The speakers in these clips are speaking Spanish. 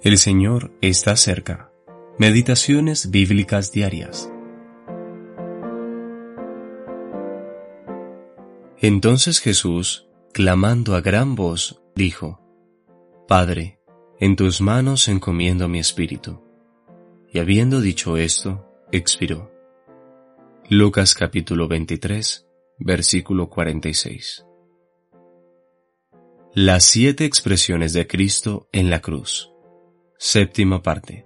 El Señor está cerca. Meditaciones bíblicas diarias. Entonces Jesús, clamando a gran voz, dijo, Padre, en tus manos encomiendo mi espíritu. Y habiendo dicho esto, expiró. Lucas capítulo 23, versículo 46. Las siete expresiones de Cristo en la cruz. Séptima parte.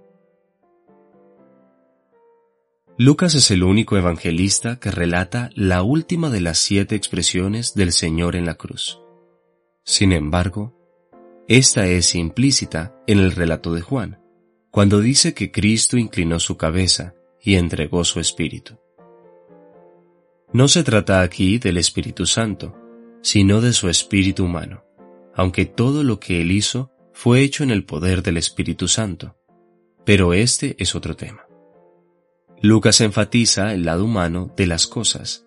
Lucas es el único evangelista que relata la última de las siete expresiones del Señor en la cruz. Sin embargo, esta es implícita en el relato de Juan, cuando dice que Cristo inclinó su cabeza y entregó su espíritu. No se trata aquí del Espíritu Santo, sino de su espíritu humano, aunque todo lo que él hizo fue hecho en el poder del Espíritu Santo, pero este es otro tema. Lucas enfatiza el lado humano de las cosas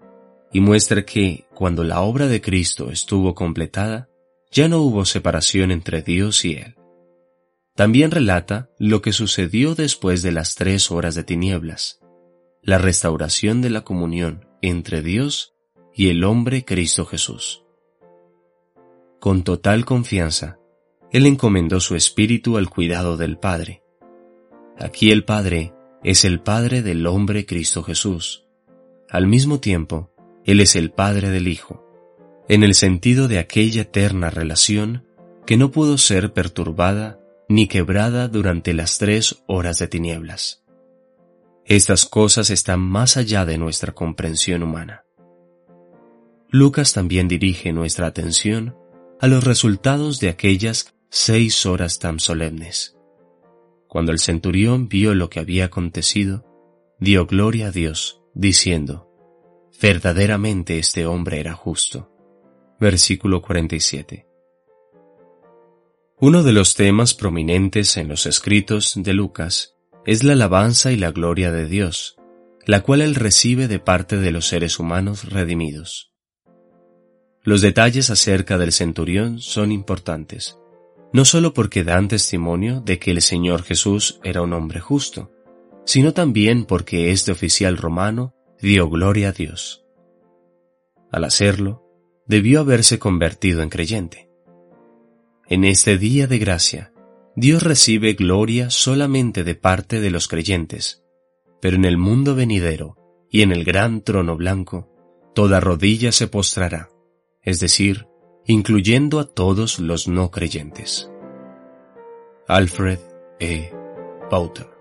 y muestra que, cuando la obra de Cristo estuvo completada, ya no hubo separación entre Dios y Él. También relata lo que sucedió después de las tres horas de tinieblas, la restauración de la comunión entre Dios y el hombre Cristo Jesús. Con total confianza, él encomendó su espíritu al cuidado del Padre. Aquí el Padre es el Padre del hombre Cristo Jesús. Al mismo tiempo, Él es el Padre del Hijo, en el sentido de aquella eterna relación que no pudo ser perturbada ni quebrada durante las tres horas de tinieblas. Estas cosas están más allá de nuestra comprensión humana. Lucas también dirige nuestra atención a los resultados de aquellas seis horas tan solemnes. Cuando el centurión vio lo que había acontecido, dio gloria a Dios, diciendo, Verdaderamente este hombre era justo. Versículo 47. Uno de los temas prominentes en los escritos de Lucas es la alabanza y la gloria de Dios, la cual él recibe de parte de los seres humanos redimidos. Los detalles acerca del centurión son importantes, no solo porque dan testimonio de que el Señor Jesús era un hombre justo, sino también porque este oficial romano dio gloria a Dios. Al hacerlo, debió haberse convertido en creyente. En este día de gracia, Dios recibe gloria solamente de parte de los creyentes, pero en el mundo venidero y en el gran trono blanco, toda rodilla se postrará, es decir, incluyendo a todos los no creyentes. Alfred E. Bauter